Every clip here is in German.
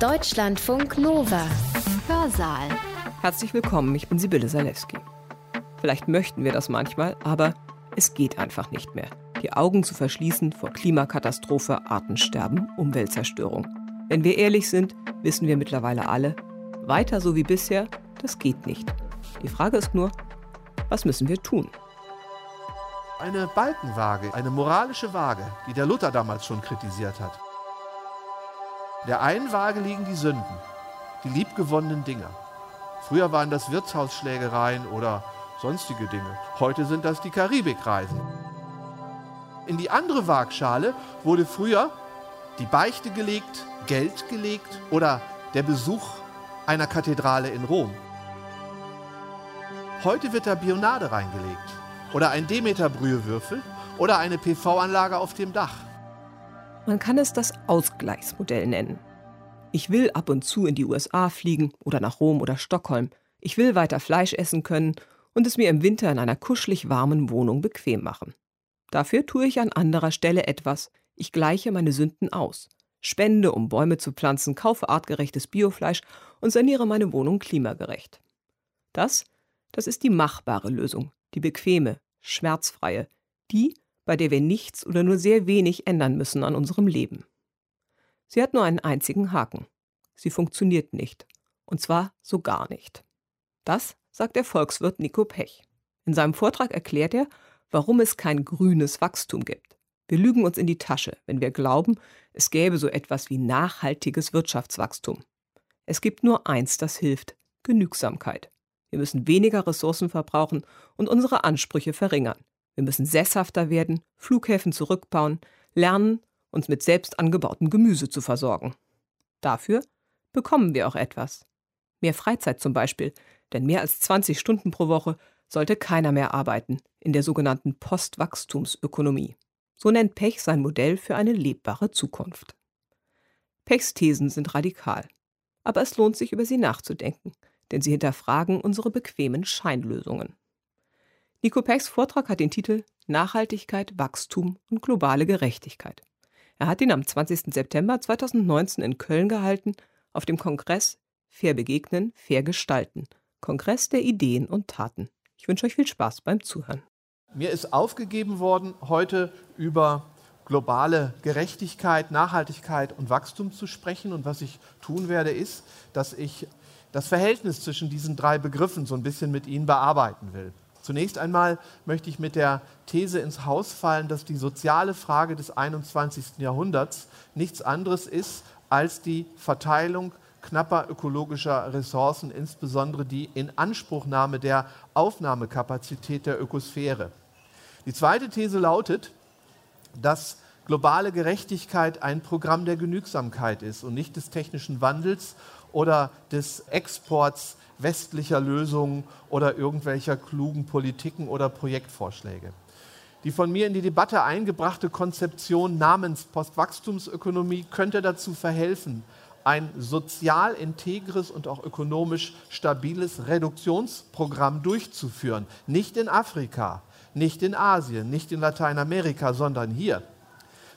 Deutschlandfunk Nova. Hörsaal. Herzlich willkommen, ich bin Sibylle Salewski. Vielleicht möchten wir das manchmal, aber es geht einfach nicht mehr. Die Augen zu verschließen vor Klimakatastrophe, Artensterben, Umweltzerstörung. Wenn wir ehrlich sind, wissen wir mittlerweile alle, weiter so wie bisher, das geht nicht. Die Frage ist nur, was müssen wir tun? Eine Balkenwaage, eine moralische Waage, die der Luther damals schon kritisiert hat. Der einen Waage liegen die Sünden, die liebgewonnenen Dinge. Früher waren das Wirtshausschlägereien oder sonstige Dinge. Heute sind das die Karibikreisen. In die andere Waagschale wurde früher die Beichte gelegt, Geld gelegt oder der Besuch einer Kathedrale in Rom. Heute wird da Bionade reingelegt oder ein Demeter-Brühewürfel oder eine PV-Anlage auf dem Dach. Man kann es das Ausgleichsmodell nennen. Ich will ab und zu in die USA fliegen oder nach Rom oder Stockholm. Ich will weiter Fleisch essen können und es mir im Winter in einer kuschelig warmen Wohnung bequem machen. Dafür tue ich an anderer Stelle etwas. Ich gleiche meine Sünden aus. Spende, um Bäume zu pflanzen, kaufe artgerechtes Biofleisch und saniere meine Wohnung klimagerecht. Das, das ist die machbare Lösung, die bequeme, schmerzfreie, die, bei der wir nichts oder nur sehr wenig ändern müssen an unserem Leben. Sie hat nur einen einzigen Haken. Sie funktioniert nicht. Und zwar so gar nicht. Das sagt der Volkswirt Nico Pech. In seinem Vortrag erklärt er, warum es kein grünes Wachstum gibt. Wir lügen uns in die Tasche, wenn wir glauben, es gäbe so etwas wie nachhaltiges Wirtschaftswachstum. Es gibt nur eins, das hilft Genügsamkeit. Wir müssen weniger Ressourcen verbrauchen und unsere Ansprüche verringern. Wir müssen sesshafter werden, Flughäfen zurückbauen, lernen, uns mit selbst angebautem Gemüse zu versorgen. Dafür bekommen wir auch etwas. Mehr Freizeit zum Beispiel, denn mehr als 20 Stunden pro Woche sollte keiner mehr arbeiten in der sogenannten Postwachstumsökonomie. So nennt Pech sein Modell für eine lebbare Zukunft. Pechs Thesen sind radikal. Aber es lohnt sich, über sie nachzudenken, denn sie hinterfragen unsere bequemen Scheinlösungen. Nico Pechs Vortrag hat den Titel Nachhaltigkeit, Wachstum und globale Gerechtigkeit. Er hat ihn am 20. September 2019 in Köln gehalten, auf dem Kongress Fair begegnen, fair gestalten. Kongress der Ideen und Taten. Ich wünsche euch viel Spaß beim Zuhören. Mir ist aufgegeben worden, heute über globale Gerechtigkeit, Nachhaltigkeit und Wachstum zu sprechen. Und was ich tun werde, ist, dass ich das Verhältnis zwischen diesen drei Begriffen so ein bisschen mit Ihnen bearbeiten will. Zunächst einmal möchte ich mit der These ins Haus fallen, dass die soziale Frage des 21. Jahrhunderts nichts anderes ist als die Verteilung knapper ökologischer Ressourcen, insbesondere die Inanspruchnahme der Aufnahmekapazität der Ökosphäre. Die zweite These lautet, dass globale Gerechtigkeit ein Programm der Genügsamkeit ist und nicht des technischen Wandels oder des Exports westlicher Lösungen oder irgendwelcher klugen Politiken oder Projektvorschläge. Die von mir in die Debatte eingebrachte Konzeption namens Postwachstumsökonomie könnte dazu verhelfen, ein sozial integres und auch ökonomisch stabiles Reduktionsprogramm durchzuführen. Nicht in Afrika, nicht in Asien, nicht in Lateinamerika, sondern hier.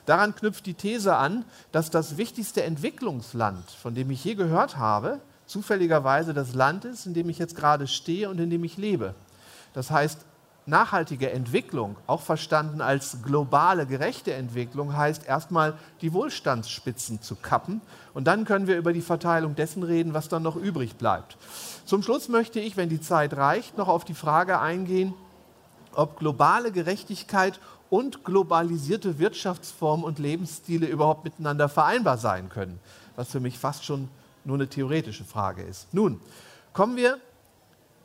Daran knüpft die These an, dass das wichtigste Entwicklungsland, von dem ich je gehört habe, zufälligerweise das Land ist, in dem ich jetzt gerade stehe und in dem ich lebe. Das heißt, nachhaltige Entwicklung, auch verstanden als globale, gerechte Entwicklung, heißt erstmal die Wohlstandsspitzen zu kappen. Und dann können wir über die Verteilung dessen reden, was dann noch übrig bleibt. Zum Schluss möchte ich, wenn die Zeit reicht, noch auf die Frage eingehen, ob globale Gerechtigkeit und globalisierte Wirtschaftsformen und Lebensstile überhaupt miteinander vereinbar sein können, was für mich fast schon nur eine theoretische Frage ist. Nun, kommen wir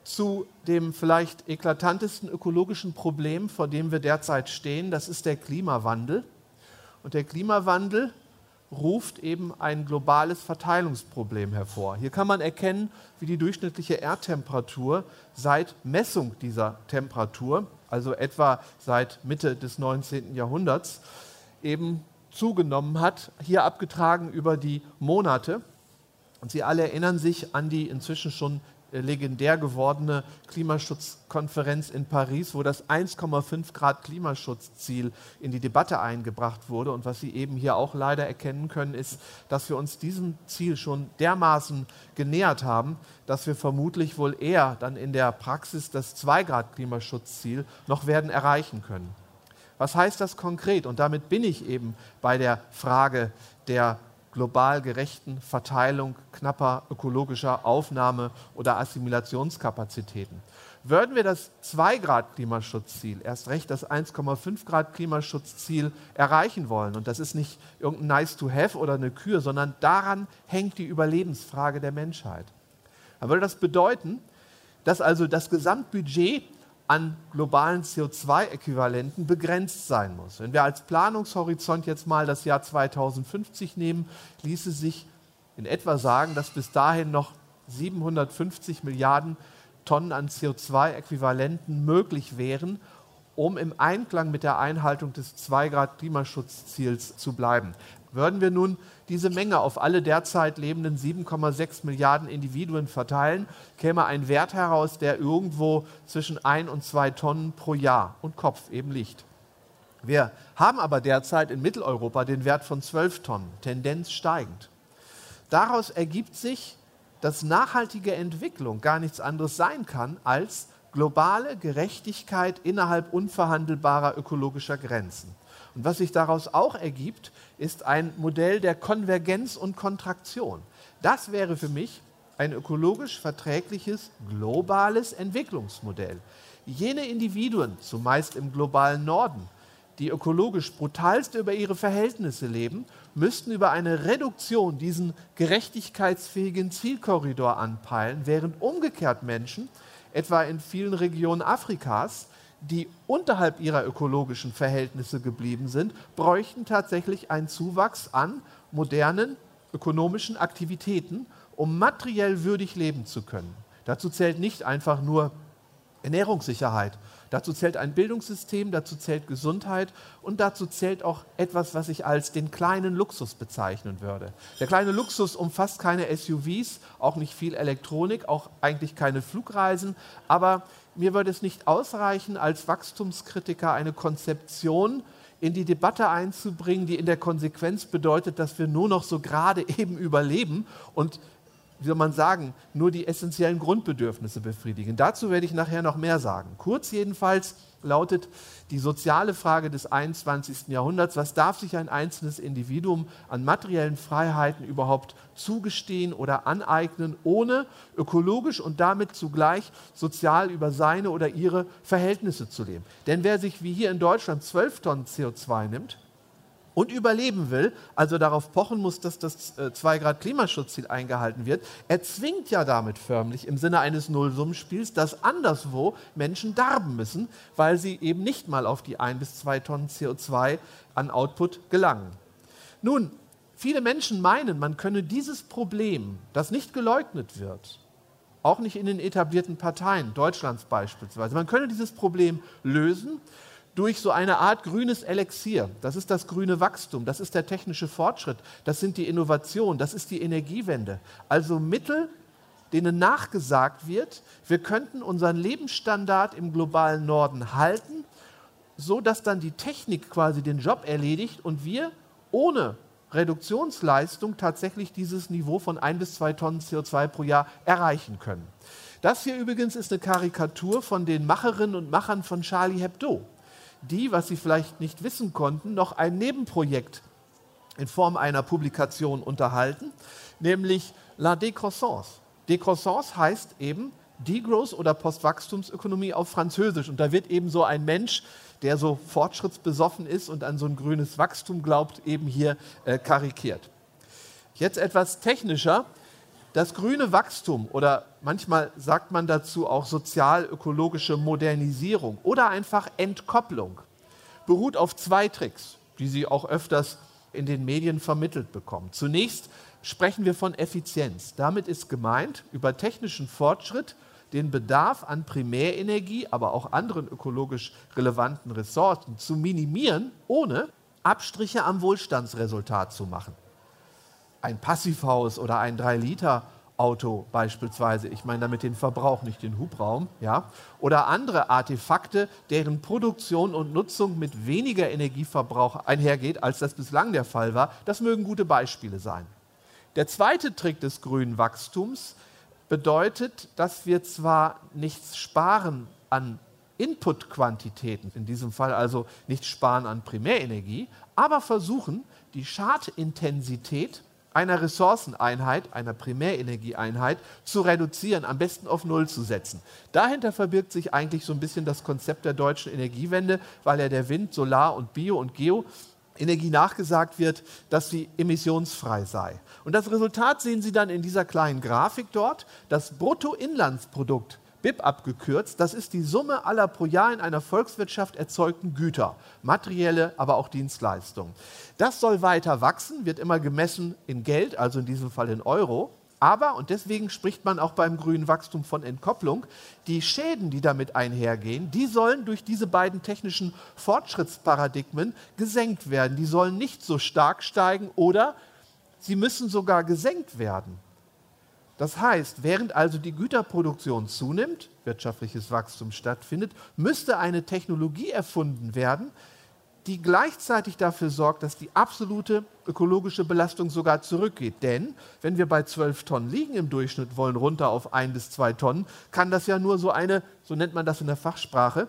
zu dem vielleicht eklatantesten ökologischen Problem, vor dem wir derzeit stehen. Das ist der Klimawandel. Und der Klimawandel ruft eben ein globales Verteilungsproblem hervor. Hier kann man erkennen, wie die durchschnittliche Erdtemperatur seit Messung dieser Temperatur, also etwa seit Mitte des 19. Jahrhunderts, eben zugenommen hat, hier abgetragen über die Monate. Und Sie alle erinnern sich an die inzwischen schon äh, legendär gewordene Klimaschutzkonferenz in Paris, wo das 1,5 Grad Klimaschutzziel in die Debatte eingebracht wurde. Und was Sie eben hier auch leider erkennen können, ist, dass wir uns diesem Ziel schon dermaßen genähert haben, dass wir vermutlich wohl eher dann in der Praxis das 2 Grad Klimaschutzziel noch werden erreichen können. Was heißt das konkret? Und damit bin ich eben bei der Frage der global gerechten Verteilung knapper ökologischer Aufnahme- oder Assimilationskapazitäten. Würden wir das 2-Grad-Klimaschutzziel, erst recht das 1,5-Grad-Klimaschutzziel erreichen wollen, und das ist nicht irgendein Nice-to-Have oder eine Kür, sondern daran hängt die Überlebensfrage der Menschheit, dann würde das bedeuten, dass also das Gesamtbudget an globalen CO2-Äquivalenten begrenzt sein muss. Wenn wir als Planungshorizont jetzt mal das Jahr 2050 nehmen, ließe sich in etwa sagen, dass bis dahin noch 750 Milliarden Tonnen an CO2-Äquivalenten möglich wären, um im Einklang mit der Einhaltung des 2-Grad-Klimaschutzziels zu bleiben. Würden wir nun diese Menge auf alle derzeit lebenden 7,6 Milliarden Individuen verteilen, käme ein Wert heraus, der irgendwo zwischen 1 und 2 Tonnen pro Jahr und Kopf eben liegt. Wir haben aber derzeit in Mitteleuropa den Wert von 12 Tonnen, Tendenz steigend. Daraus ergibt sich, dass nachhaltige Entwicklung gar nichts anderes sein kann als globale Gerechtigkeit innerhalb unverhandelbarer ökologischer Grenzen. Und was sich daraus auch ergibt, ist ein Modell der Konvergenz und Kontraktion. Das wäre für mich ein ökologisch verträgliches globales Entwicklungsmodell. Jene Individuen, zumeist im globalen Norden, die ökologisch brutalst über ihre Verhältnisse leben, müssten über eine Reduktion diesen gerechtigkeitsfähigen Zielkorridor anpeilen, während umgekehrt Menschen, etwa in vielen Regionen Afrikas, die unterhalb ihrer ökologischen Verhältnisse geblieben sind, bräuchten tatsächlich einen Zuwachs an modernen ökonomischen Aktivitäten, um materiell würdig leben zu können. Dazu zählt nicht einfach nur Ernährungssicherheit, Dazu zählt ein Bildungssystem, dazu zählt Gesundheit und dazu zählt auch etwas, was ich als den kleinen Luxus bezeichnen würde. Der kleine Luxus umfasst keine SUVs, auch nicht viel Elektronik, auch eigentlich keine Flugreisen, aber mir würde es nicht ausreichen, als Wachstumskritiker eine Konzeption in die Debatte einzubringen, die in der Konsequenz bedeutet, dass wir nur noch so gerade eben überleben und wie soll man sagen, nur die essentiellen Grundbedürfnisse befriedigen. Dazu werde ich nachher noch mehr sagen. Kurz jedenfalls lautet die soziale Frage des 21. Jahrhunderts, was darf sich ein einzelnes Individuum an materiellen Freiheiten überhaupt zugestehen oder aneignen, ohne ökologisch und damit zugleich sozial über seine oder ihre Verhältnisse zu leben. Denn wer sich wie hier in Deutschland 12 Tonnen CO2 nimmt, und überleben will, also darauf pochen muss, dass das 2-Grad-Klimaschutzziel äh, eingehalten wird, erzwingt ja damit förmlich im Sinne eines Nullsummenspiels, dass anderswo Menschen darben müssen, weil sie eben nicht mal auf die 1 bis 2 Tonnen CO2 an Output gelangen. Nun, viele Menschen meinen, man könne dieses Problem, das nicht geleugnet wird, auch nicht in den etablierten Parteien, Deutschlands beispielsweise, man könne dieses Problem lösen durch so eine Art grünes Elixier. Das ist das grüne Wachstum, das ist der technische Fortschritt, das sind die Innovationen, das ist die Energiewende. Also Mittel, denen nachgesagt wird, wir könnten unseren Lebensstandard im globalen Norden halten, so dass dann die Technik quasi den Job erledigt und wir ohne Reduktionsleistung tatsächlich dieses Niveau von ein bis zwei Tonnen CO2 pro Jahr erreichen können. Das hier übrigens ist eine Karikatur von den Macherinnen und Machern von Charlie Hebdo die, was sie vielleicht nicht wissen konnten, noch ein Nebenprojekt in Form einer Publikation unterhalten, nämlich La Décroissance. Décroissance heißt eben Degrowth oder Postwachstumsökonomie auf Französisch. Und da wird eben so ein Mensch, der so fortschrittsbesoffen ist und an so ein grünes Wachstum glaubt, eben hier äh, karikiert. Jetzt etwas technischer. Das grüne Wachstum oder manchmal sagt man dazu auch sozial-ökologische Modernisierung oder einfach Entkopplung beruht auf zwei Tricks, die Sie auch öfters in den Medien vermittelt bekommen. Zunächst sprechen wir von Effizienz. Damit ist gemeint, über technischen Fortschritt den Bedarf an Primärenergie, aber auch anderen ökologisch relevanten Ressourcen zu minimieren, ohne Abstriche am Wohlstandsresultat zu machen ein Passivhaus oder ein 3 Liter Auto beispielsweise. Ich meine damit den Verbrauch, nicht den Hubraum. Ja? Oder andere Artefakte, deren Produktion und Nutzung mit weniger Energieverbrauch einhergeht, als das bislang der Fall war. Das mögen gute Beispiele sein. Der zweite Trick des grünen Wachstums bedeutet, dass wir zwar nichts sparen an Inputquantitäten, in diesem Fall also nicht sparen an Primärenergie, aber versuchen, die Schadintensität einer Ressourceneinheit, einer Primärenergieeinheit zu reduzieren, am besten auf Null zu setzen. Dahinter verbirgt sich eigentlich so ein bisschen das Konzept der deutschen Energiewende, weil ja der Wind, Solar und Bio und Geo Energie nachgesagt wird, dass sie emissionsfrei sei. Und das Resultat sehen Sie dann in dieser kleinen Grafik dort. Das Bruttoinlandsprodukt BIP abgekürzt, das ist die Summe aller pro Jahr in einer Volkswirtschaft erzeugten Güter, materielle, aber auch Dienstleistungen. Das soll weiter wachsen, wird immer gemessen in Geld, also in diesem Fall in Euro. Aber, und deswegen spricht man auch beim grünen Wachstum von Entkopplung, die Schäden, die damit einhergehen, die sollen durch diese beiden technischen Fortschrittsparadigmen gesenkt werden. Die sollen nicht so stark steigen oder sie müssen sogar gesenkt werden. Das heißt, während also die Güterproduktion zunimmt, wirtschaftliches Wachstum stattfindet, müsste eine Technologie erfunden werden, die gleichzeitig dafür sorgt, dass die absolute ökologische Belastung sogar zurückgeht. Denn wenn wir bei 12 Tonnen liegen im Durchschnitt, wollen runter auf ein bis zwei Tonnen, kann das ja nur so eine, so nennt man das in der Fachsprache,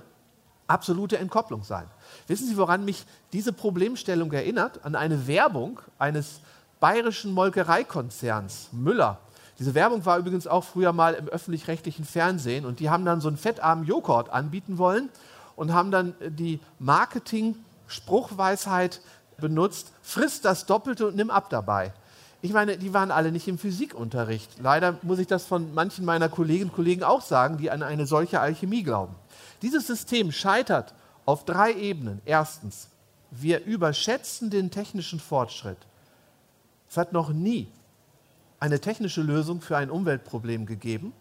absolute Entkopplung sein. Wissen Sie, woran mich diese Problemstellung erinnert? An eine Werbung eines bayerischen Molkereikonzerns Müller diese Werbung war übrigens auch früher mal im öffentlich-rechtlichen Fernsehen und die haben dann so einen fettarmen Joghurt anbieten wollen und haben dann die Marketing-Spruchweisheit benutzt, frisst das Doppelte und nimm ab dabei. Ich meine, die waren alle nicht im Physikunterricht. Leider muss ich das von manchen meiner Kolleginnen und Kollegen auch sagen, die an eine solche Alchemie glauben. Dieses System scheitert auf drei Ebenen. Erstens, wir überschätzen den technischen Fortschritt. Es hat noch nie eine technische Lösung für ein Umweltproblem gegeben,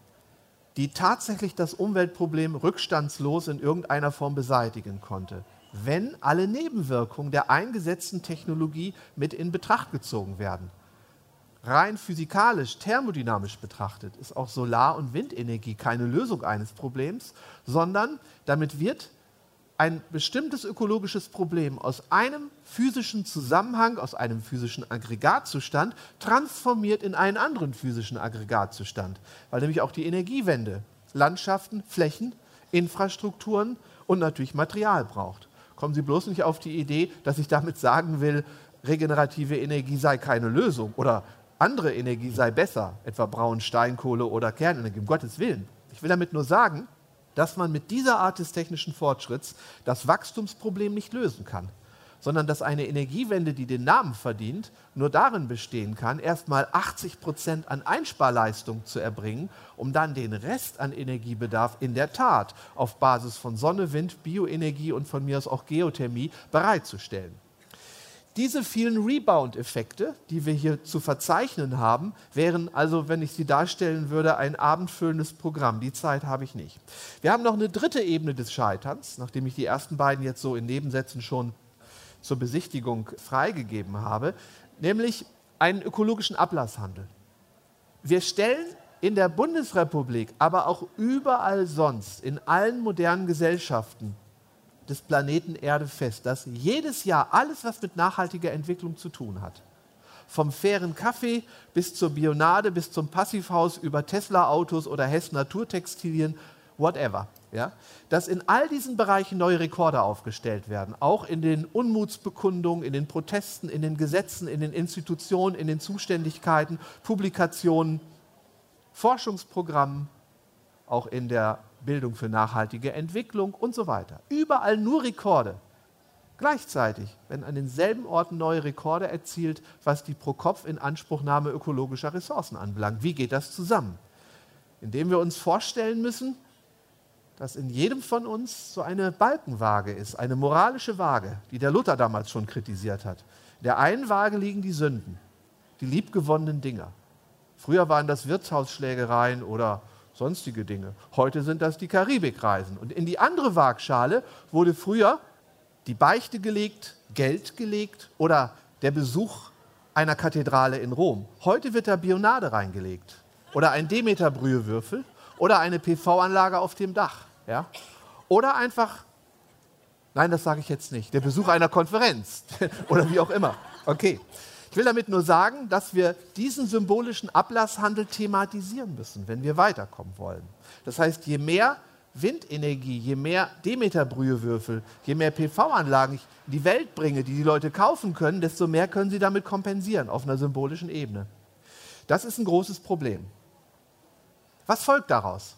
die tatsächlich das Umweltproblem rückstandslos in irgendeiner Form beseitigen konnte, wenn alle Nebenwirkungen der eingesetzten Technologie mit in Betracht gezogen werden. Rein physikalisch, thermodynamisch betrachtet ist auch Solar- und Windenergie keine Lösung eines Problems, sondern damit wird ein bestimmtes ökologisches Problem aus einem physischen Zusammenhang, aus einem physischen Aggregatzustand transformiert in einen anderen physischen Aggregatzustand, weil nämlich auch die Energiewende Landschaften, Flächen, Infrastrukturen und natürlich Material braucht. Kommen Sie bloß nicht auf die Idee, dass ich damit sagen will, regenerative Energie sei keine Lösung oder andere Energie sei besser, etwa Braun, Steinkohle oder Kernenergie, um Gottes Willen. Ich will damit nur sagen, dass man mit dieser Art des technischen Fortschritts das Wachstumsproblem nicht lösen kann, sondern dass eine Energiewende, die den Namen verdient, nur darin bestehen kann, erstmal 80 Prozent an Einsparleistung zu erbringen, um dann den Rest an Energiebedarf in der Tat auf Basis von Sonne, Wind, Bioenergie und von mir aus auch Geothermie bereitzustellen. Diese vielen Rebound-Effekte, die wir hier zu verzeichnen haben, wären also, wenn ich sie darstellen würde, ein abendfüllendes Programm. Die Zeit habe ich nicht. Wir haben noch eine dritte Ebene des Scheiterns, nachdem ich die ersten beiden jetzt so in Nebensätzen schon zur Besichtigung freigegeben habe, nämlich einen ökologischen Ablasshandel. Wir stellen in der Bundesrepublik, aber auch überall sonst, in allen modernen Gesellschaften, des Planeten Erde fest, dass jedes Jahr alles, was mit nachhaltiger Entwicklung zu tun hat, vom fairen Kaffee bis zur Bionade, bis zum Passivhaus über Tesla-Autos oder Hess Naturtextilien, whatever, ja, dass in all diesen Bereichen neue Rekorde aufgestellt werden, auch in den Unmutsbekundungen, in den Protesten, in den Gesetzen, in den Institutionen, in den Zuständigkeiten, Publikationen, Forschungsprogrammen, auch in der Bildung für nachhaltige Entwicklung und so weiter. Überall nur Rekorde. Gleichzeitig werden an denselben Orten neue Rekorde erzielt, was die Pro-Kopf-Inanspruchnahme ökologischer Ressourcen anbelangt. Wie geht das zusammen? Indem wir uns vorstellen müssen, dass in jedem von uns so eine Balkenwaage ist, eine moralische Waage, die der Luther damals schon kritisiert hat. In der einen Waage liegen die Sünden, die liebgewonnenen Dinge. Früher waren das Wirtshausschlägereien oder sonstige Dinge. Heute sind das die Karibikreisen. Und in die andere Waagschale wurde früher die Beichte gelegt, Geld gelegt oder der Besuch einer Kathedrale in Rom. Heute wird da Bionade reingelegt. oder ein Demeter-Brühewürfel oder eine PV-Anlage auf dem Dach. Ja? Oder einfach, nein, das sage ich jetzt nicht, der Besuch einer Konferenz oder wie auch immer. Okay. Ich will damit nur sagen, dass wir diesen symbolischen Ablasshandel thematisieren müssen, wenn wir weiterkommen wollen. Das heißt, je mehr Windenergie, je mehr Demeter-Brühewürfel, je mehr PV-Anlagen ich in die Welt bringe, die die Leute kaufen können, desto mehr können sie damit kompensieren auf einer symbolischen Ebene. Das ist ein großes Problem. Was folgt daraus?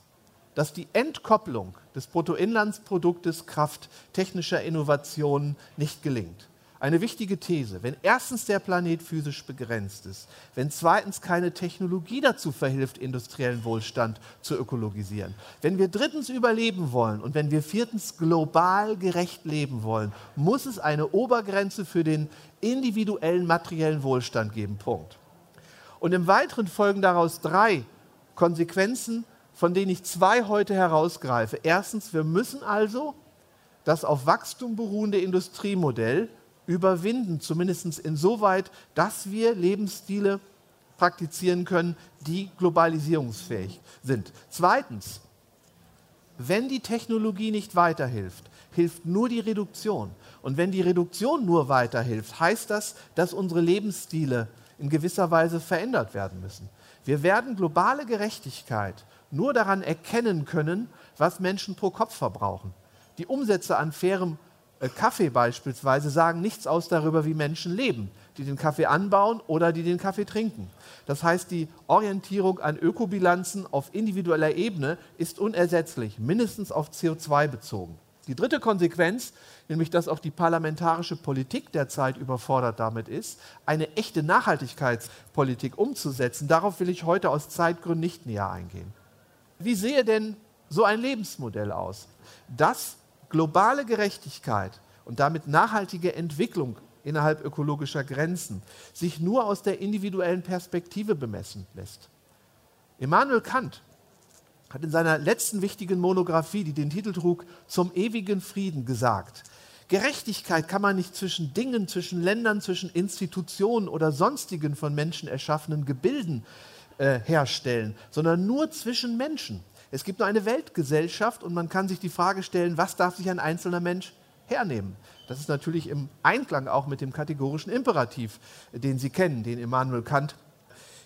Dass die Entkopplung des Bruttoinlandsproduktes Kraft technischer Innovationen nicht gelingt. Eine wichtige These. Wenn erstens der Planet physisch begrenzt ist, wenn zweitens keine Technologie dazu verhilft, industriellen Wohlstand zu ökologisieren, wenn wir drittens überleben wollen und wenn wir viertens global gerecht leben wollen, muss es eine Obergrenze für den individuellen materiellen Wohlstand geben. Punkt. Und im Weiteren folgen daraus drei Konsequenzen, von denen ich zwei heute herausgreife. Erstens, wir müssen also das auf Wachstum beruhende Industriemodell überwinden, zumindest insoweit, dass wir Lebensstile praktizieren können, die globalisierungsfähig sind. Zweitens, wenn die Technologie nicht weiterhilft, hilft nur die Reduktion. Und wenn die Reduktion nur weiterhilft, heißt das, dass unsere Lebensstile in gewisser Weise verändert werden müssen. Wir werden globale Gerechtigkeit nur daran erkennen können, was Menschen pro Kopf verbrauchen. Die Umsätze an fairem Kaffee beispielsweise sagen nichts aus darüber, wie Menschen leben, die den Kaffee anbauen oder die den Kaffee trinken. Das heißt, die Orientierung an Ökobilanzen auf individueller Ebene ist unersetzlich, mindestens auf CO2 bezogen. Die dritte Konsequenz, nämlich dass auch die parlamentarische Politik derzeit überfordert damit ist, eine echte Nachhaltigkeitspolitik umzusetzen. Darauf will ich heute aus Zeitgründen nicht näher eingehen. Wie sehe denn so ein Lebensmodell aus? Das globale Gerechtigkeit und damit nachhaltige Entwicklung innerhalb ökologischer Grenzen sich nur aus der individuellen Perspektive bemessen lässt. Immanuel Kant hat in seiner letzten wichtigen Monographie, die den Titel trug, zum ewigen Frieden gesagt, Gerechtigkeit kann man nicht zwischen Dingen, zwischen Ländern, zwischen Institutionen oder sonstigen von Menschen erschaffenen Gebilden äh, herstellen, sondern nur zwischen Menschen. Es gibt nur eine Weltgesellschaft und man kann sich die Frage stellen, was darf sich ein einzelner Mensch hernehmen? Das ist natürlich im Einklang auch mit dem kategorischen Imperativ, den Sie kennen, den Immanuel Kant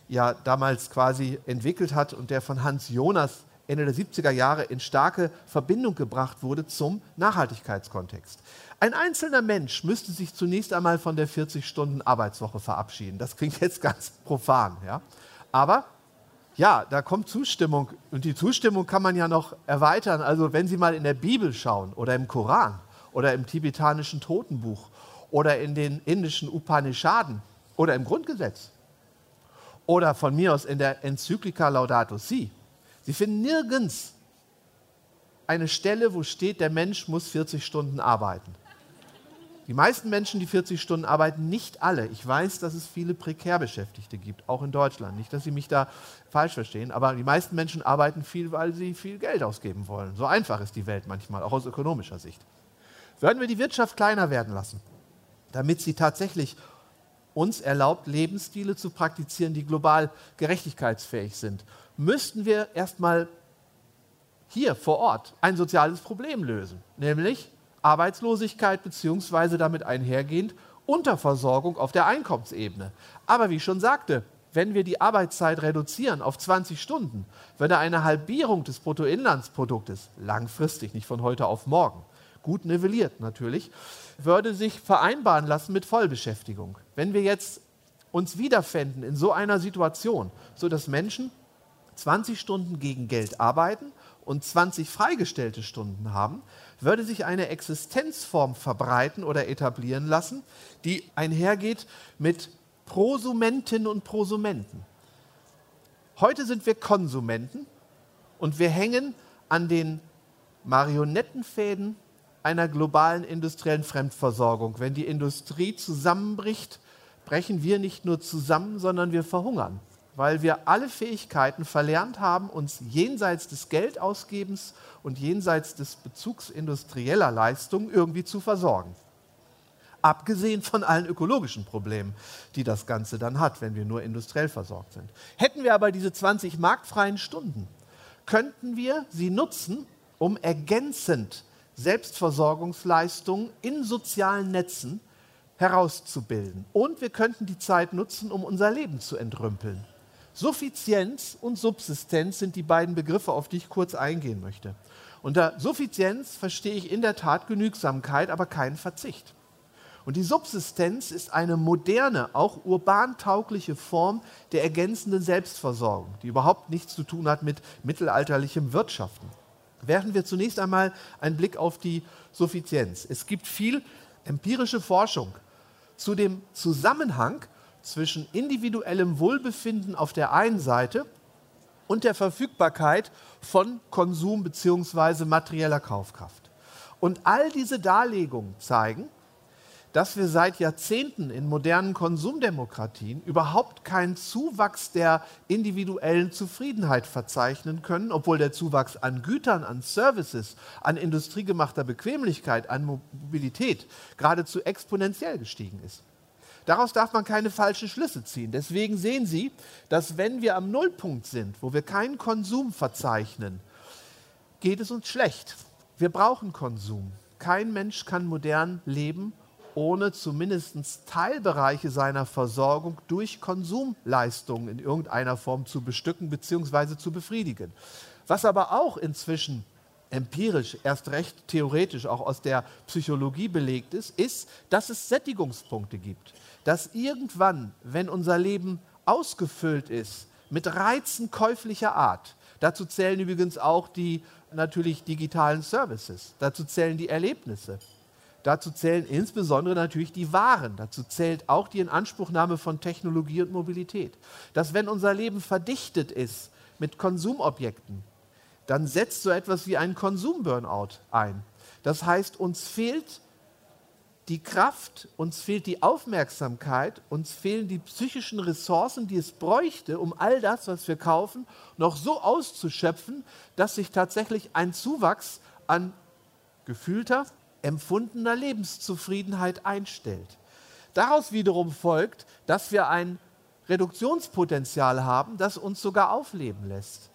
ja damals quasi entwickelt hat und der von Hans Jonas Ende der 70er Jahre in starke Verbindung gebracht wurde zum Nachhaltigkeitskontext. Ein einzelner Mensch müsste sich zunächst einmal von der 40-Stunden-Arbeitswoche verabschieden. Das klingt jetzt ganz profan, ja. Aber ja, da kommt Zustimmung und die Zustimmung kann man ja noch erweitern. Also wenn Sie mal in der Bibel schauen oder im Koran oder im tibetanischen Totenbuch oder in den indischen Upanishaden oder im Grundgesetz oder von mir aus in der Enzyklika Laudato Si, Sie finden nirgends eine Stelle, wo steht, der Mensch muss 40 Stunden arbeiten. Die meisten Menschen, die 40 Stunden arbeiten, nicht alle. Ich weiß, dass es viele prekär Beschäftigte gibt, auch in Deutschland. Nicht, dass Sie mich da falsch verstehen, aber die meisten Menschen arbeiten viel, weil sie viel Geld ausgeben wollen. So einfach ist die Welt manchmal, auch aus ökonomischer Sicht. Würden wir die Wirtschaft kleiner werden lassen, damit sie tatsächlich uns erlaubt, Lebensstile zu praktizieren, die global gerechtigkeitsfähig sind, müssten wir erstmal hier vor Ort ein soziales Problem lösen, nämlich Arbeitslosigkeit beziehungsweise damit einhergehend Unterversorgung auf der Einkommensebene. Aber wie ich schon sagte, wenn wir die Arbeitszeit reduzieren auf 20 Stunden, würde eine Halbierung des Bruttoinlandsproduktes langfristig, nicht von heute auf morgen, gut nivelliert natürlich, würde sich vereinbaren lassen mit Vollbeschäftigung. Wenn wir jetzt uns wiederfänden in so einer Situation, so dass Menschen 20 Stunden gegen Geld arbeiten und 20 freigestellte Stunden haben, würde sich eine Existenzform verbreiten oder etablieren lassen, die einhergeht mit Prosumentinnen und Prosumenten. Heute sind wir Konsumenten und wir hängen an den Marionettenfäden einer globalen industriellen Fremdversorgung. Wenn die Industrie zusammenbricht, brechen wir nicht nur zusammen, sondern wir verhungern weil wir alle Fähigkeiten verlernt haben, uns jenseits des Geldausgebens und jenseits des Bezugs industrieller Leistungen irgendwie zu versorgen. Abgesehen von allen ökologischen Problemen, die das Ganze dann hat, wenn wir nur industriell versorgt sind. Hätten wir aber diese 20 marktfreien Stunden, könnten wir sie nutzen, um ergänzend Selbstversorgungsleistungen in sozialen Netzen herauszubilden. Und wir könnten die Zeit nutzen, um unser Leben zu entrümpeln. Suffizienz und Subsistenz sind die beiden Begriffe, auf die ich kurz eingehen möchte. Unter Suffizienz verstehe ich in der Tat Genügsamkeit, aber keinen Verzicht. Und die Subsistenz ist eine moderne, auch urban taugliche Form der ergänzenden Selbstversorgung, die überhaupt nichts zu tun hat mit mittelalterlichem Wirtschaften. Werfen wir zunächst einmal einen Blick auf die Suffizienz. Es gibt viel empirische Forschung zu dem Zusammenhang zwischen individuellem Wohlbefinden auf der einen Seite und der Verfügbarkeit von Konsum bzw. materieller Kaufkraft. Und all diese Darlegungen zeigen, dass wir seit Jahrzehnten in modernen Konsumdemokratien überhaupt keinen Zuwachs der individuellen Zufriedenheit verzeichnen können, obwohl der Zuwachs an Gütern, an Services, an industriegemachter Bequemlichkeit, an Mobilität geradezu exponentiell gestiegen ist. Daraus darf man keine falschen Schlüsse ziehen. Deswegen sehen Sie, dass wenn wir am Nullpunkt sind, wo wir keinen Konsum verzeichnen, geht es uns schlecht. Wir brauchen Konsum. Kein Mensch kann modern leben ohne zumindest Teilbereiche seiner Versorgung durch Konsumleistungen in irgendeiner Form zu bestücken bzw. zu befriedigen. Was aber auch inzwischen empirisch, erst recht theoretisch auch aus der Psychologie belegt ist, ist, dass es Sättigungspunkte gibt. Dass irgendwann, wenn unser Leben ausgefüllt ist mit Reizen käuflicher Art, dazu zählen übrigens auch die natürlich digitalen Services, dazu zählen die Erlebnisse, Dazu zählen insbesondere natürlich die Waren. Dazu zählt auch die Inanspruchnahme von Technologie und Mobilität. Dass wenn unser Leben verdichtet ist mit Konsumobjekten, dann setzt so etwas wie ein Konsumburnout ein. Das heißt, uns fehlt die Kraft, uns fehlt die Aufmerksamkeit, uns fehlen die psychischen Ressourcen, die es bräuchte, um all das, was wir kaufen, noch so auszuschöpfen, dass sich tatsächlich ein Zuwachs an gefühlter, empfundener Lebenszufriedenheit einstellt. Daraus wiederum folgt, dass wir ein Reduktionspotenzial haben, das uns sogar aufleben lässt.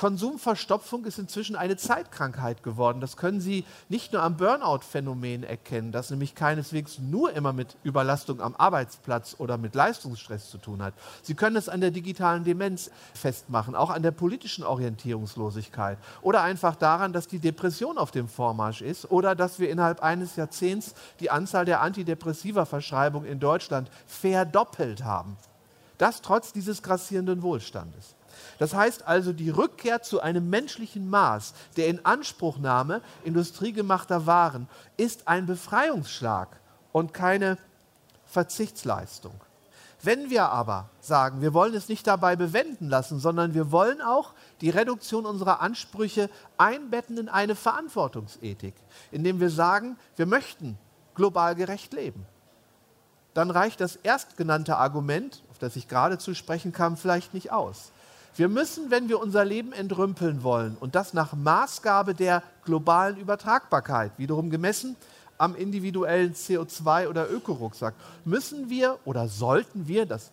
Konsumverstopfung ist inzwischen eine Zeitkrankheit geworden. Das können Sie nicht nur am Burnout-Phänomen erkennen, das nämlich keineswegs nur immer mit Überlastung am Arbeitsplatz oder mit Leistungsstress zu tun hat. Sie können es an der digitalen Demenz festmachen, auch an der politischen Orientierungslosigkeit oder einfach daran, dass die Depression auf dem Vormarsch ist oder dass wir innerhalb eines Jahrzehnts die Anzahl der Antidepressiva-Verschreibungen in Deutschland verdoppelt haben. Das trotz dieses grassierenden Wohlstandes. Das heißt also die Rückkehr zu einem menschlichen Maß der Inanspruchnahme industriegemachter Waren ist ein Befreiungsschlag und keine Verzichtsleistung. Wenn wir aber sagen, wir wollen es nicht dabei bewenden lassen, sondern wir wollen auch die Reduktion unserer Ansprüche einbetten in eine Verantwortungsethik, indem wir sagen, wir möchten global gerecht leben, dann reicht das erstgenannte Argument, auf das ich gerade zu sprechen kam, vielleicht nicht aus. Wir müssen, wenn wir unser Leben entrümpeln wollen, und das nach Maßgabe der globalen Übertragbarkeit, wiederum gemessen am individuellen CO2- oder Ökorucksack, müssen wir oder sollten wir, das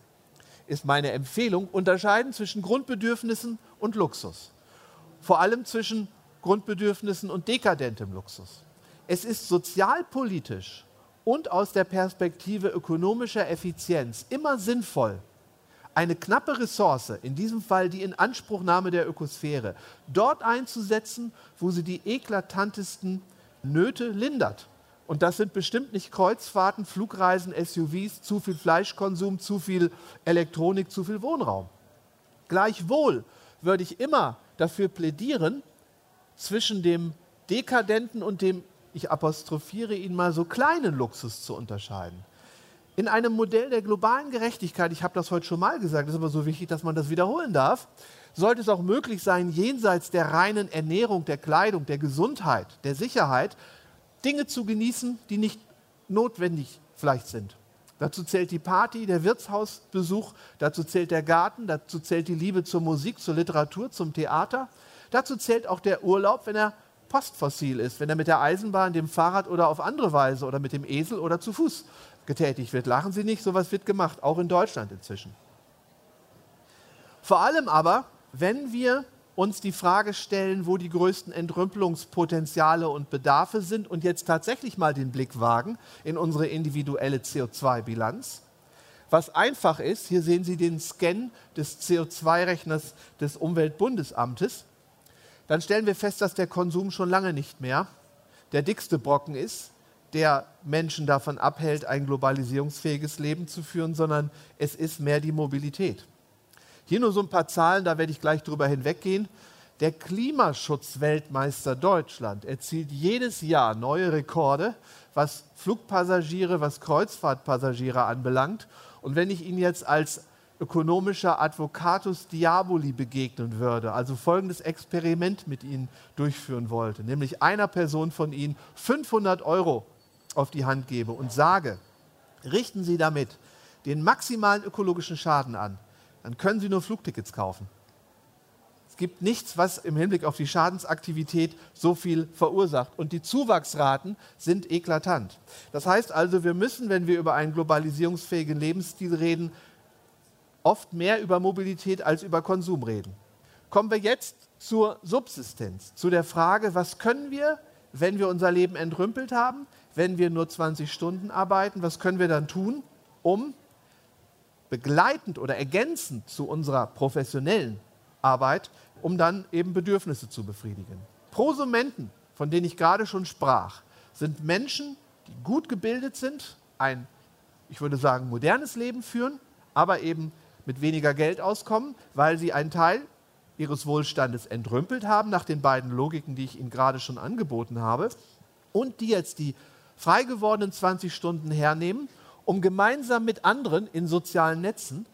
ist meine Empfehlung, unterscheiden zwischen Grundbedürfnissen und Luxus. Vor allem zwischen Grundbedürfnissen und dekadentem Luxus. Es ist sozialpolitisch und aus der Perspektive ökonomischer Effizienz immer sinnvoll, eine knappe Ressource, in diesem Fall die Inanspruchnahme der Ökosphäre, dort einzusetzen, wo sie die eklatantesten Nöte lindert. Und das sind bestimmt nicht Kreuzfahrten, Flugreisen, SUVs, zu viel Fleischkonsum, zu viel Elektronik, zu viel Wohnraum. Gleichwohl würde ich immer dafür plädieren, zwischen dem dekadenten und dem, ich apostrophiere ihn mal, so kleinen Luxus zu unterscheiden in einem Modell der globalen Gerechtigkeit, ich habe das heute schon mal gesagt, ist aber so wichtig, dass man das wiederholen darf, sollte es auch möglich sein, jenseits der reinen Ernährung, der Kleidung, der Gesundheit, der Sicherheit, Dinge zu genießen, die nicht notwendig vielleicht sind. Dazu zählt die Party, der Wirtshausbesuch, dazu zählt der Garten, dazu zählt die Liebe zur Musik, zur Literatur, zum Theater. Dazu zählt auch der Urlaub, wenn er Postfossil ist, wenn er mit der Eisenbahn, dem Fahrrad oder auf andere Weise oder mit dem Esel oder zu Fuß getätigt wird. Lachen Sie nicht, sowas wird gemacht, auch in Deutschland inzwischen. Vor allem aber, wenn wir uns die Frage stellen, wo die größten Entrümpelungspotenziale und Bedarfe sind und jetzt tatsächlich mal den Blick wagen in unsere individuelle CO2-Bilanz. Was einfach ist, hier sehen Sie den Scan des CO2-Rechners des Umweltbundesamtes, dann stellen wir fest, dass der Konsum schon lange nicht mehr der dickste Brocken ist, der Menschen davon abhält, ein globalisierungsfähiges Leben zu führen, sondern es ist mehr die Mobilität. Hier nur so ein paar Zahlen, da werde ich gleich drüber hinweggehen. Der Klimaschutzweltmeister Deutschland erzielt jedes Jahr neue Rekorde, was Flugpassagiere, was Kreuzfahrtpassagiere anbelangt. Und wenn ich Ihnen jetzt als ökonomischer Advocatus Diaboli begegnen würde, also folgendes Experiment mit Ihnen durchführen wollte, nämlich einer Person von Ihnen 500 Euro auf die Hand gebe und sage, richten Sie damit den maximalen ökologischen Schaden an, dann können Sie nur Flugtickets kaufen. Es gibt nichts, was im Hinblick auf die Schadensaktivität so viel verursacht. Und die Zuwachsraten sind eklatant. Das heißt also, wir müssen, wenn wir über einen globalisierungsfähigen Lebensstil reden, oft mehr über Mobilität als über Konsum reden. Kommen wir jetzt zur Subsistenz, zu der Frage, was können wir, wenn wir unser Leben entrümpelt haben, wenn wir nur 20 Stunden arbeiten, was können wir dann tun, um begleitend oder ergänzend zu unserer professionellen Arbeit, um dann eben Bedürfnisse zu befriedigen. Prosumenten, von denen ich gerade schon sprach, sind Menschen, die gut gebildet sind, ein, ich würde sagen, modernes Leben führen, aber eben mit weniger Geld auskommen, weil sie einen Teil ihres Wohlstandes entrümpelt haben, nach den beiden Logiken, die ich Ihnen gerade schon angeboten habe, und die jetzt die frei gewordenen 20 Stunden hernehmen um gemeinsam mit anderen in sozialen Netzen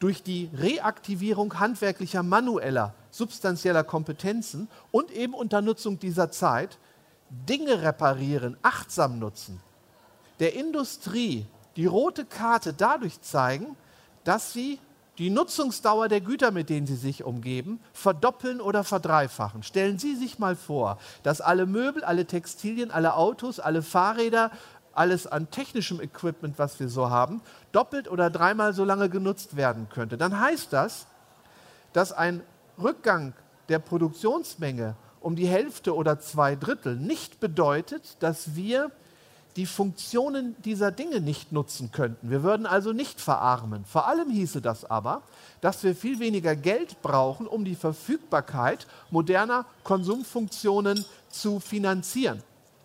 durch die Reaktivierung handwerklicher, manueller, substanzieller Kompetenzen und eben unter Nutzung dieser Zeit Dinge reparieren, achtsam nutzen, der Industrie die rote Karte dadurch zeigen, dass sie die Nutzungsdauer der Güter, mit denen sie sich umgeben, verdoppeln oder verdreifachen. Stellen Sie sich mal vor, dass alle Möbel, alle Textilien, alle Autos, alle Fahrräder alles an technischem Equipment, was wir so haben, doppelt oder dreimal so lange genutzt werden könnte, dann heißt das, dass ein Rückgang der Produktionsmenge um die Hälfte oder zwei Drittel nicht bedeutet, dass wir die Funktionen dieser Dinge nicht nutzen könnten. Wir würden also nicht verarmen. Vor allem hieße das aber, dass wir viel weniger Geld brauchen, um die Verfügbarkeit moderner Konsumfunktionen zu finanzieren.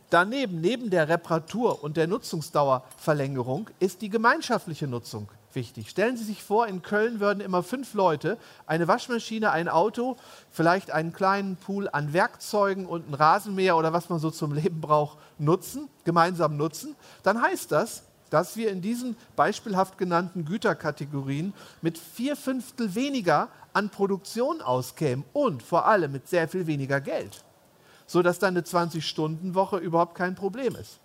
Daneben, neben der Reparatur und der Nutzungsdauerverlängerung, ist die gemeinschaftliche Nutzung wichtig. Stellen Sie sich vor, in Köln würden immer fünf Leute eine Waschmaschine, ein Auto, vielleicht einen kleinen Pool an Werkzeugen und ein Rasenmäher oder was man so zum Leben braucht, nutzen, gemeinsam nutzen. Dann heißt das, dass wir in diesen beispielhaft genannten Güterkategorien mit vier Fünftel weniger an Produktion auskämen und vor allem mit sehr viel weniger Geld sodass dann eine 20-Stunden-Woche überhaupt kein Problem ist.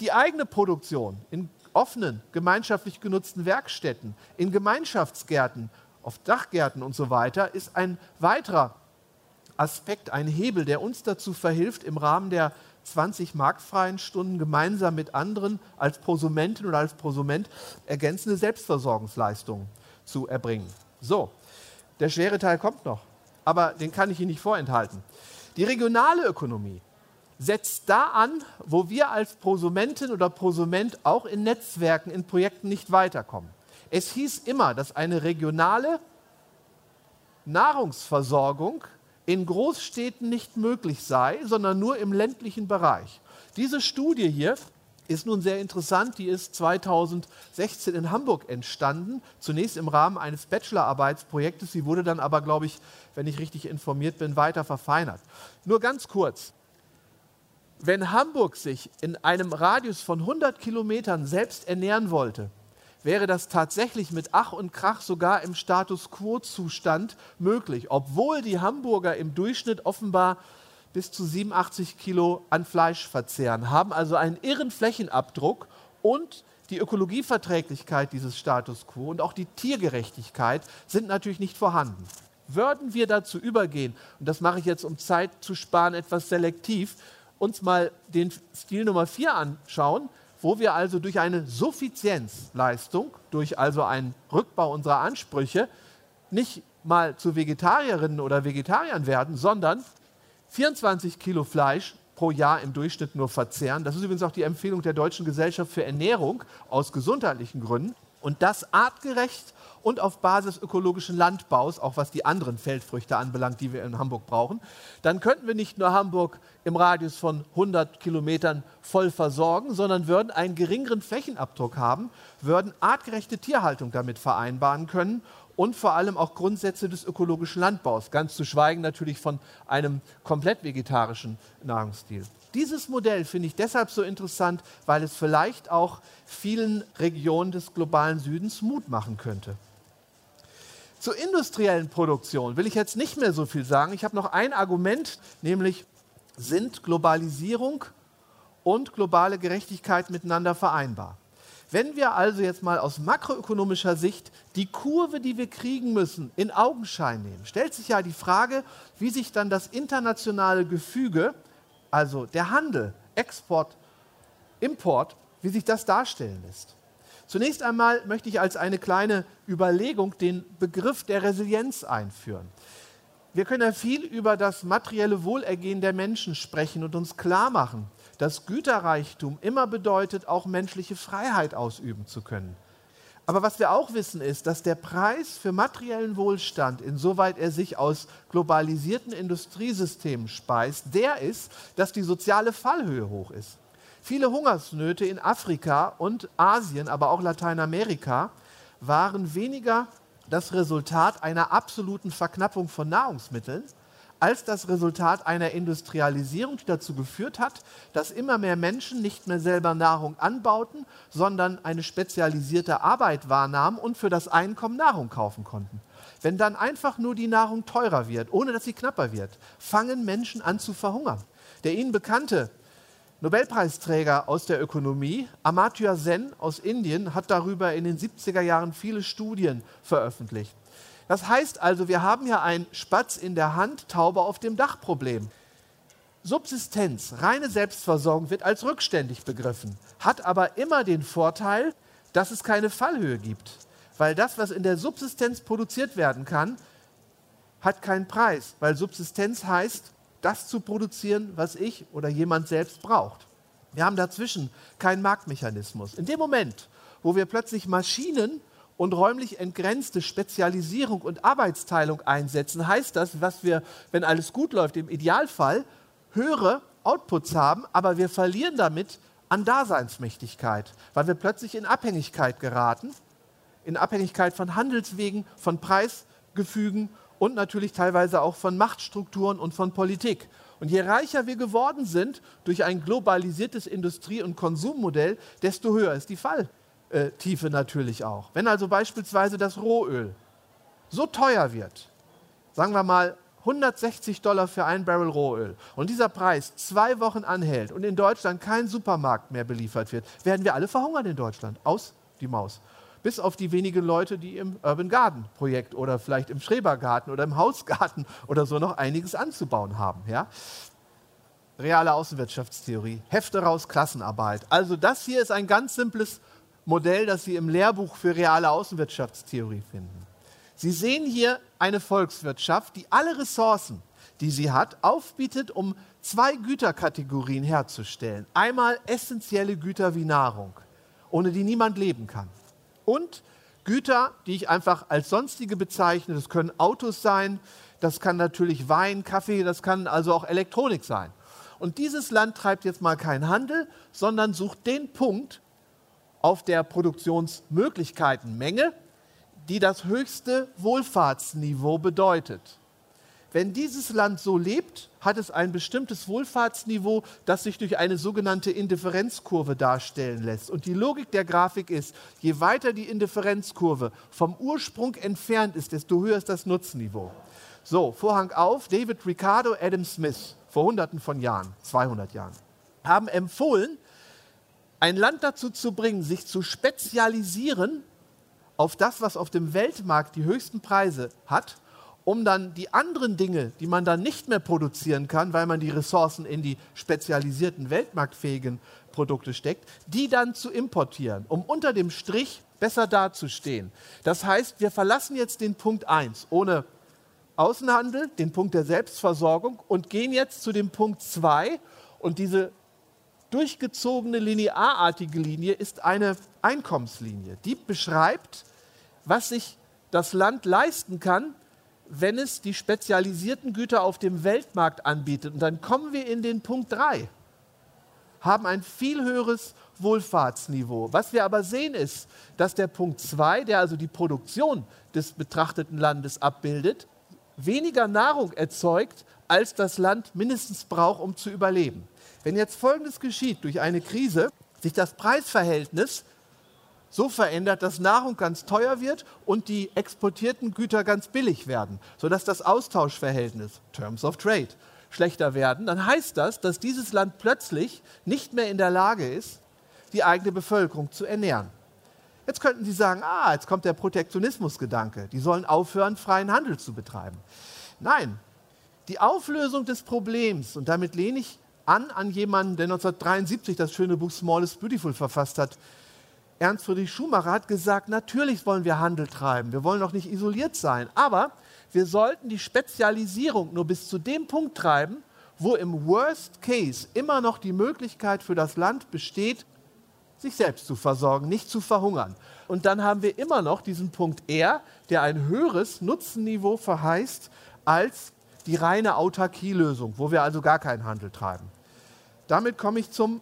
Die eigene Produktion in offenen, gemeinschaftlich genutzten Werkstätten, in Gemeinschaftsgärten, auf Dachgärten und so weiter, ist ein weiterer Aspekt, ein Hebel, der uns dazu verhilft, im Rahmen der 20 marktfreien Stunden gemeinsam mit anderen als Prosumentin oder als Prosument ergänzende Selbstversorgungsleistungen zu erbringen. So, der schwere Teil kommt noch, aber den kann ich Ihnen nicht vorenthalten. Die regionale Ökonomie setzt da an, wo wir als Prosumentin oder Prosument auch in Netzwerken, in Projekten nicht weiterkommen. Es hieß immer, dass eine regionale Nahrungsversorgung in Großstädten nicht möglich sei, sondern nur im ländlichen Bereich. Diese Studie hier ist nun sehr interessant. Die ist 2016 in Hamburg entstanden, zunächst im Rahmen eines Bachelorarbeitsprojektes. Sie wurde dann aber, glaube ich, wenn ich richtig informiert bin, weiter verfeinert. Nur ganz kurz. Wenn Hamburg sich in einem Radius von 100 Kilometern selbst ernähren wollte, wäre das tatsächlich mit Ach und Krach sogar im Status quo-Zustand möglich, obwohl die Hamburger im Durchschnitt offenbar bis zu 87 Kilo an Fleisch verzehren, haben also einen irren Flächenabdruck und die Ökologieverträglichkeit dieses Status quo und auch die Tiergerechtigkeit sind natürlich nicht vorhanden. würden wir dazu übergehen, und das mache ich jetzt, um Zeit zu sparen, etwas selektiv, uns mal den Stil Nummer 4 anschauen, wo wir also durch eine Suffizienzleistung, durch also einen Rückbau unserer Ansprüche, nicht mal zu Vegetarierinnen oder Vegetariern werden, sondern 24 Kilo Fleisch pro Jahr im Durchschnitt nur verzehren. Das ist übrigens auch die Empfehlung der Deutschen Gesellschaft für Ernährung aus gesundheitlichen Gründen. Und das artgerecht und auf Basis ökologischen Landbaus, auch was die anderen Feldfrüchte anbelangt, die wir in Hamburg brauchen, dann könnten wir nicht nur Hamburg im Radius von 100 Kilometern voll versorgen, sondern würden einen geringeren Flächenabdruck haben, würden artgerechte Tierhaltung damit vereinbaren können und vor allem auch Grundsätze des ökologischen Landbaus, ganz zu schweigen natürlich von einem komplett vegetarischen Nahrungsstil. Dieses Modell finde ich deshalb so interessant, weil es vielleicht auch vielen Regionen des globalen Südens Mut machen könnte. Zur industriellen Produktion will ich jetzt nicht mehr so viel sagen. Ich habe noch ein Argument, nämlich sind Globalisierung und globale Gerechtigkeit miteinander vereinbar. Wenn wir also jetzt mal aus makroökonomischer Sicht die Kurve, die wir kriegen müssen, in Augenschein nehmen, stellt sich ja die Frage, wie sich dann das internationale Gefüge, also der Handel, Export, Import, wie sich das darstellen lässt. Zunächst einmal möchte ich als eine kleine Überlegung den Begriff der Resilienz einführen. Wir können ja viel über das materielle Wohlergehen der Menschen sprechen und uns klar machen, dass Güterreichtum immer bedeutet, auch menschliche Freiheit ausüben zu können. Aber was wir auch wissen ist, dass der Preis für materiellen Wohlstand, insoweit er sich aus globalisierten Industriesystemen speist, der ist, dass die soziale Fallhöhe hoch ist. Viele Hungersnöte in Afrika und Asien, aber auch Lateinamerika, waren weniger das Resultat einer absoluten Verknappung von Nahrungsmitteln, als das Resultat einer Industrialisierung, die dazu geführt hat, dass immer mehr Menschen nicht mehr selber Nahrung anbauten, sondern eine spezialisierte Arbeit wahrnahmen und für das Einkommen Nahrung kaufen konnten. Wenn dann einfach nur die Nahrung teurer wird, ohne dass sie knapper wird, fangen Menschen an zu verhungern. Der Ihnen bekannte Nobelpreisträger aus der Ökonomie, Amartya Sen aus Indien, hat darüber in den 70er Jahren viele Studien veröffentlicht. Das heißt also, wir haben ja ein Spatz in der Hand, Taube auf dem Dach Problem. Subsistenz, reine Selbstversorgung wird als rückständig begriffen, hat aber immer den Vorteil, dass es keine Fallhöhe gibt. Weil das, was in der Subsistenz produziert werden kann, hat keinen Preis. Weil Subsistenz heißt, das zu produzieren, was ich oder jemand selbst braucht. Wir haben dazwischen keinen Marktmechanismus. In dem Moment, wo wir plötzlich Maschinen und räumlich entgrenzte Spezialisierung und Arbeitsteilung einsetzen, heißt das, was wir, wenn alles gut läuft, im Idealfall höhere Outputs haben, aber wir verlieren damit an Daseinsmächtigkeit, weil wir plötzlich in Abhängigkeit geraten, in Abhängigkeit von Handelswegen, von Preisgefügen und natürlich teilweise auch von Machtstrukturen und von Politik. Und je reicher wir geworden sind durch ein globalisiertes Industrie- und Konsummodell, desto höher ist die Fall. Äh, Tiefe natürlich auch. Wenn also beispielsweise das Rohöl so teuer wird, sagen wir mal 160 Dollar für ein Barrel Rohöl und dieser Preis zwei Wochen anhält und in Deutschland kein Supermarkt mehr beliefert wird, werden wir alle verhungern in Deutschland. Aus die Maus. Bis auf die wenigen Leute, die im Urban Garden Projekt oder vielleicht im Schrebergarten oder im Hausgarten oder so noch einiges anzubauen haben. Ja? Reale Außenwirtschaftstheorie, Hefte raus, Klassenarbeit. Also das hier ist ein ganz simples Modell, das Sie im Lehrbuch für reale Außenwirtschaftstheorie finden. Sie sehen hier eine Volkswirtschaft, die alle Ressourcen, die sie hat, aufbietet, um zwei Güterkategorien herzustellen. Einmal essentielle Güter wie Nahrung, ohne die niemand leben kann. Und Güter, die ich einfach als sonstige bezeichne. Das können Autos sein, das kann natürlich Wein, Kaffee, das kann also auch Elektronik sein. Und dieses Land treibt jetzt mal keinen Handel, sondern sucht den Punkt, auf der Produktionsmöglichkeitenmenge, die das höchste Wohlfahrtsniveau bedeutet. Wenn dieses Land so lebt, hat es ein bestimmtes Wohlfahrtsniveau, das sich durch eine sogenannte Indifferenzkurve darstellen lässt. Und die Logik der Grafik ist, je weiter die Indifferenzkurve vom Ursprung entfernt ist, desto höher ist das Nutzniveau. So, Vorhang auf, David Ricardo, Adam Smith, vor hunderten von Jahren, 200 Jahren, haben empfohlen, ein Land dazu zu bringen, sich zu spezialisieren auf das, was auf dem Weltmarkt die höchsten Preise hat um dann die anderen Dinge, die man dann nicht mehr produzieren kann, weil man die Ressourcen in die spezialisierten, weltmarktfähigen Produkte steckt, die dann zu importieren, um unter dem Strich besser dazustehen. Das heißt, wir verlassen jetzt den Punkt 1 ohne Außenhandel, den Punkt der Selbstversorgung und gehen jetzt zu dem Punkt 2 und diese durchgezogene linearartige Linie ist eine Einkommenslinie. Die beschreibt, was sich das Land leisten kann, wenn es die spezialisierten Güter auf dem Weltmarkt anbietet. Und dann kommen wir in den Punkt 3, haben ein viel höheres Wohlfahrtsniveau. Was wir aber sehen ist, dass der Punkt 2, der also die Produktion des betrachteten Landes abbildet, weniger Nahrung erzeugt, als das Land mindestens braucht, um zu überleben. Wenn jetzt Folgendes geschieht durch eine Krise, sich das Preisverhältnis so verändert, dass Nahrung ganz teuer wird und die exportierten Güter ganz billig werden, sodass das Austauschverhältnis, Terms of Trade, schlechter werden, dann heißt das, dass dieses Land plötzlich nicht mehr in der Lage ist, die eigene Bevölkerung zu ernähren. Jetzt könnten Sie sagen, ah, jetzt kommt der Protektionismusgedanke, die sollen aufhören, freien Handel zu betreiben. Nein, die Auflösung des Problems, und damit lehne ich an an jemanden, der 1973 das schöne Buch Small is Beautiful verfasst hat. Ernst Friedrich Schumacher hat gesagt, natürlich wollen wir Handel treiben, wir wollen auch nicht isoliert sein, aber wir sollten die Spezialisierung nur bis zu dem Punkt treiben, wo im Worst Case immer noch die Möglichkeit für das Land besteht, sich selbst zu versorgen, nicht zu verhungern. Und dann haben wir immer noch diesen Punkt R, der ein höheres Nutzenniveau verheißt als die reine Autarkielösung, wo wir also gar keinen Handel treiben. Damit komme ich zum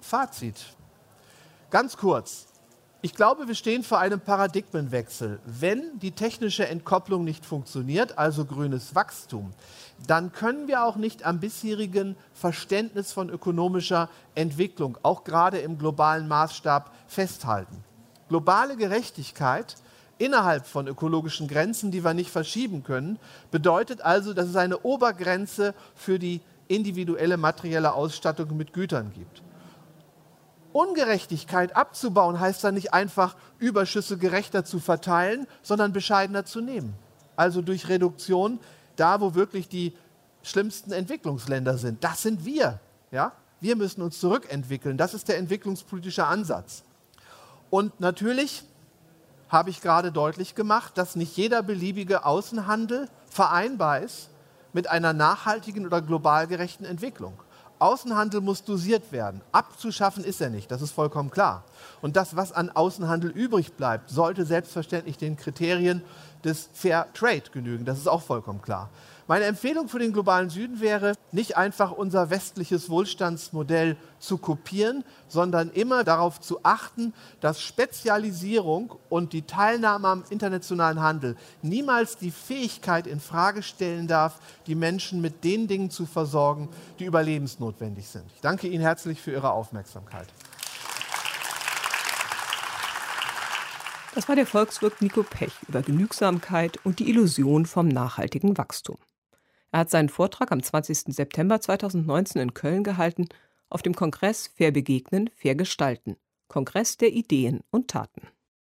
Fazit. Ganz kurz. Ich glaube, wir stehen vor einem Paradigmenwechsel. Wenn die technische Entkopplung nicht funktioniert, also grünes Wachstum, dann können wir auch nicht am bisherigen Verständnis von ökonomischer Entwicklung, auch gerade im globalen Maßstab, festhalten. Globale Gerechtigkeit innerhalb von ökologischen Grenzen, die wir nicht verschieben können, bedeutet also, dass es eine Obergrenze für die individuelle materielle Ausstattung mit Gütern gibt. Ungerechtigkeit abzubauen heißt dann nicht einfach, Überschüsse gerechter zu verteilen, sondern bescheidener zu nehmen. Also durch Reduktion da, wo wirklich die schlimmsten Entwicklungsländer sind. Das sind wir. Ja? Wir müssen uns zurückentwickeln. Das ist der entwicklungspolitische Ansatz. Und natürlich habe ich gerade deutlich gemacht, dass nicht jeder beliebige Außenhandel vereinbar ist mit einer nachhaltigen oder global gerechten Entwicklung. Außenhandel muss dosiert werden. Abzuschaffen ist er nicht, das ist vollkommen klar. Und das, was an Außenhandel übrig bleibt, sollte selbstverständlich den Kriterien des Fair Trade genügen. Das ist auch vollkommen klar. Meine Empfehlung für den globalen Süden wäre, nicht einfach unser westliches Wohlstandsmodell zu kopieren, sondern immer darauf zu achten, dass Spezialisierung und die Teilnahme am internationalen Handel niemals die Fähigkeit in Frage stellen darf, die Menschen mit den Dingen zu versorgen, die überlebensnotwendig sind. Ich danke Ihnen herzlich für Ihre Aufmerksamkeit. Das war der Volkswirt Nico Pech über Genügsamkeit und die Illusion vom nachhaltigen Wachstum. Er hat seinen Vortrag am 20. September 2019 in Köln gehalten auf dem Kongress Fair Begegnen, Fair Gestalten, Kongress der Ideen und Taten.